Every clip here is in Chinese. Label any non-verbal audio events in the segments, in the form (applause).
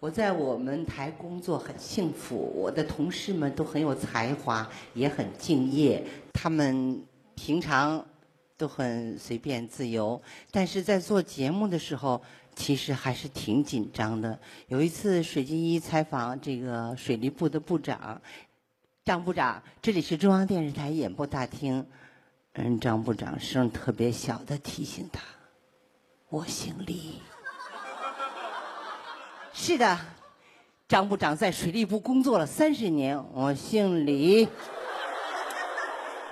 我在我们台工作很幸福，我的同事们都很有才华，也很敬业。他们平常都很随便自由，但是在做节目的时候，其实还是挺紧张的。有一次，水晶一采访这个水利部的部长张部长，这里是中央电视台演播大厅。嗯，张部长声特别小的提醒他：“我姓李。”是的，张部长在水利部工作了三十年。我姓李。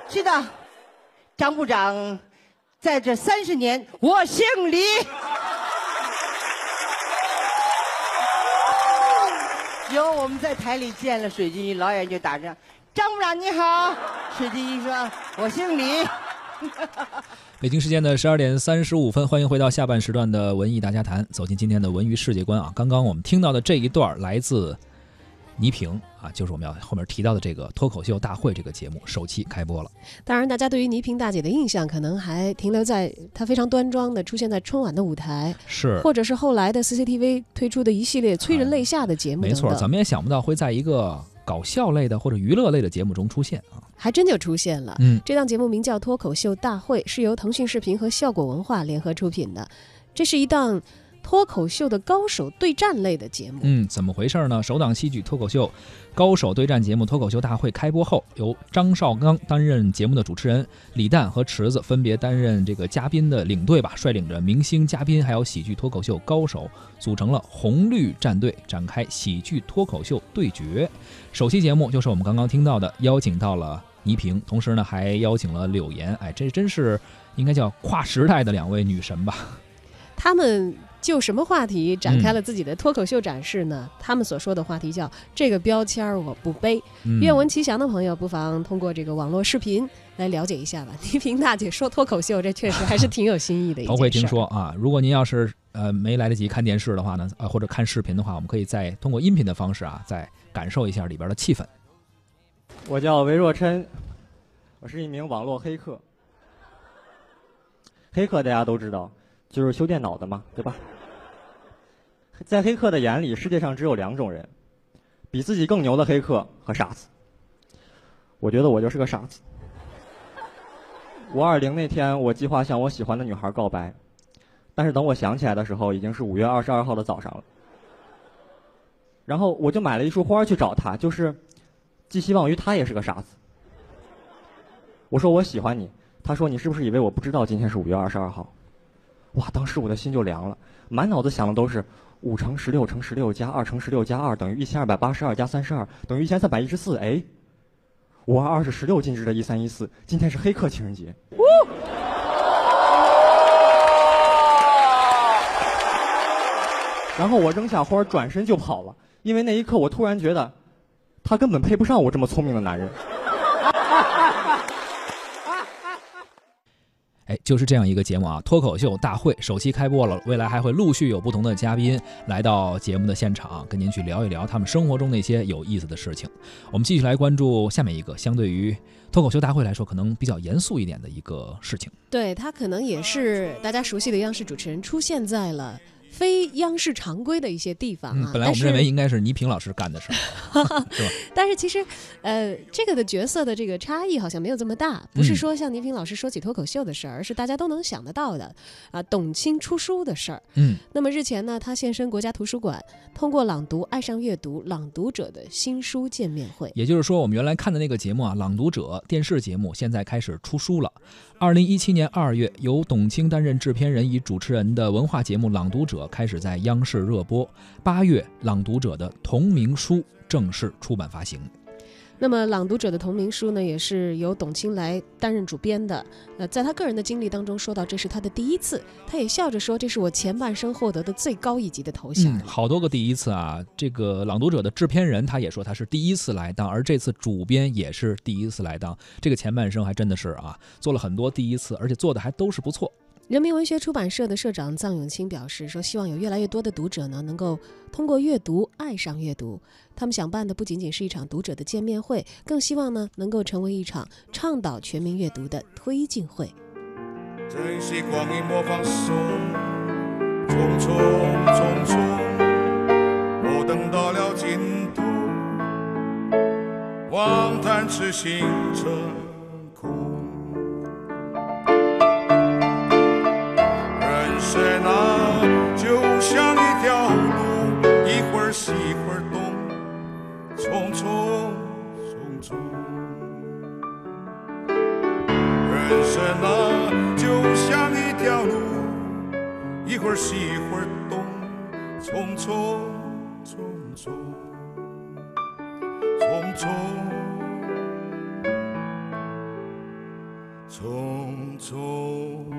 是的，张部长在这三十年，我姓李。有我们在台里见了水晶一，老远就打声：“张部长你好。”水晶一说：“我姓李。” (laughs) 北京时间的十二点三十五分，欢迎回到下半时段的文艺大家谈，走进今天的文娱世界观啊！刚刚我们听到的这一段来自倪萍啊，就是我们要后面提到的这个脱口秀大会这个节目首期开播了。当然，大家对于倪萍大姐的印象可能还停留在她非常端庄的出现在春晚的舞台，是，或者是后来的 CCTV 推出的一系列催人泪下的节目。没错，怎么也想不到会在一个搞笑类的或者娱乐类的节目中出现啊。还真就出现了。嗯，这档节目名叫《脱口秀大会》，是由腾讯视频和效果文化联合出品的。这是一档脱口秀的高手对战类的节目。嗯，怎么回事呢？首档戏剧脱口秀高手对战节目《脱口秀大会》开播后，由张绍刚担任节目的主持人，李诞和池子分别担任这个嘉宾的领队吧，率领着明星嘉宾还有喜剧脱口秀高手，组成了红绿战队，展开喜剧脱口秀对决。首期节目就是我们刚刚听到的，邀请到了。倪萍，同时呢还邀请了柳岩，哎，这真是应该叫跨时代的两位女神吧？他们就什么话题展开了自己的脱口秀展示呢？他们所说的话题叫“这个标签我不背”。愿闻其详的朋友不妨通过这个网络视频来了解一下吧。(laughs) 倪萍大姐说脱口秀，这确实还是挺有新意的一。(laughs) 头回听说啊！如果您要是呃没来得及看电视的话呢，呃或者看视频的话，我们可以再通过音频的方式啊，再感受一下里边的气氛。我叫韦若琛，我是一名网络黑客。黑客大家都知道，就是修电脑的嘛，对吧？在黑客的眼里，世界上只有两种人：比自己更牛的黑客和傻子。我觉得我就是个傻子。五二零那天，我计划向我喜欢的女孩告白，但是等我想起来的时候，已经是五月二十二号的早上了。然后我就买了一束花去找她，就是。寄希望于他也是个傻子。我说我喜欢你，他说你是不是以为我不知道今天是五月二十二号？哇，当时我的心就凉了，满脑子想的都是五乘十六乘十六加二乘十六加二等于一千二百八十二加三十二等于一千三百一十四。哎，五二二是十六进制的一三一四，今天是黑客情人节。然后我扔下花转身就跑了，因为那一刻我突然觉得。他根本配不上我这么聪明的男人。哎，就是这样一个节目啊！脱口秀大会首期开播了，未来还会陆续有不同的嘉宾来到节目的现场，跟您去聊一聊他们生活中那些有意思的事情。我们继续来关注下面一个，相对于脱口秀大会来说，可能比较严肃一点的一个事情。对他可能也是大家熟悉的央视主持人出现在了。非央视常规的一些地方啊，本来我们认为应该是倪萍老师干的事儿，(laughs) 是吧？但是其实，呃，这个的角色的这个差异好像没有这么大，不是说像倪萍老师说起脱口秀的事儿，而是大家都能想得到的啊，董卿出书的事儿。嗯，那么日前呢，他现身国家图书馆，通过朗读爱上阅读朗读者的新书见面会。也就是说，我们原来看的那个节目啊，朗读者电视节目，现在开始出书了。二零一七年二月，由董卿担任制片人与主持人的文化节目《朗读者》开始在央视热播。八月，《朗读者》的同名书正式出版发行。那么，《朗读者》的同名书呢，也是由董卿来担任主编的。呃，在他个人的经历当中，说到这是他的第一次，他也笑着说：“这是我前半生获得的最高一级的头衔。”好多个第一次啊！这个《朗读者》的制片人他也说他是第一次来当，而这次主编也是第一次来当。这个前半生还真的是啊，做了很多第一次，而且做的还都是不错。人民文学出版社的社长臧永清表示说，希望有越来越多的读者呢，能够通过阅读爱上阅读。他们想办的不仅仅是一场读者的见面会，更希望呢，能够成为一场倡导全民阅读的推进会。珍惜光阴，莫放，匆匆匆匆，我等到了尽头，望探痴心愁。人生啊，就像一条路，一会儿西一会儿东，匆匆匆匆。人生啊，就像一条路，一会儿西一会儿东，匆匆匆匆，匆匆匆匆。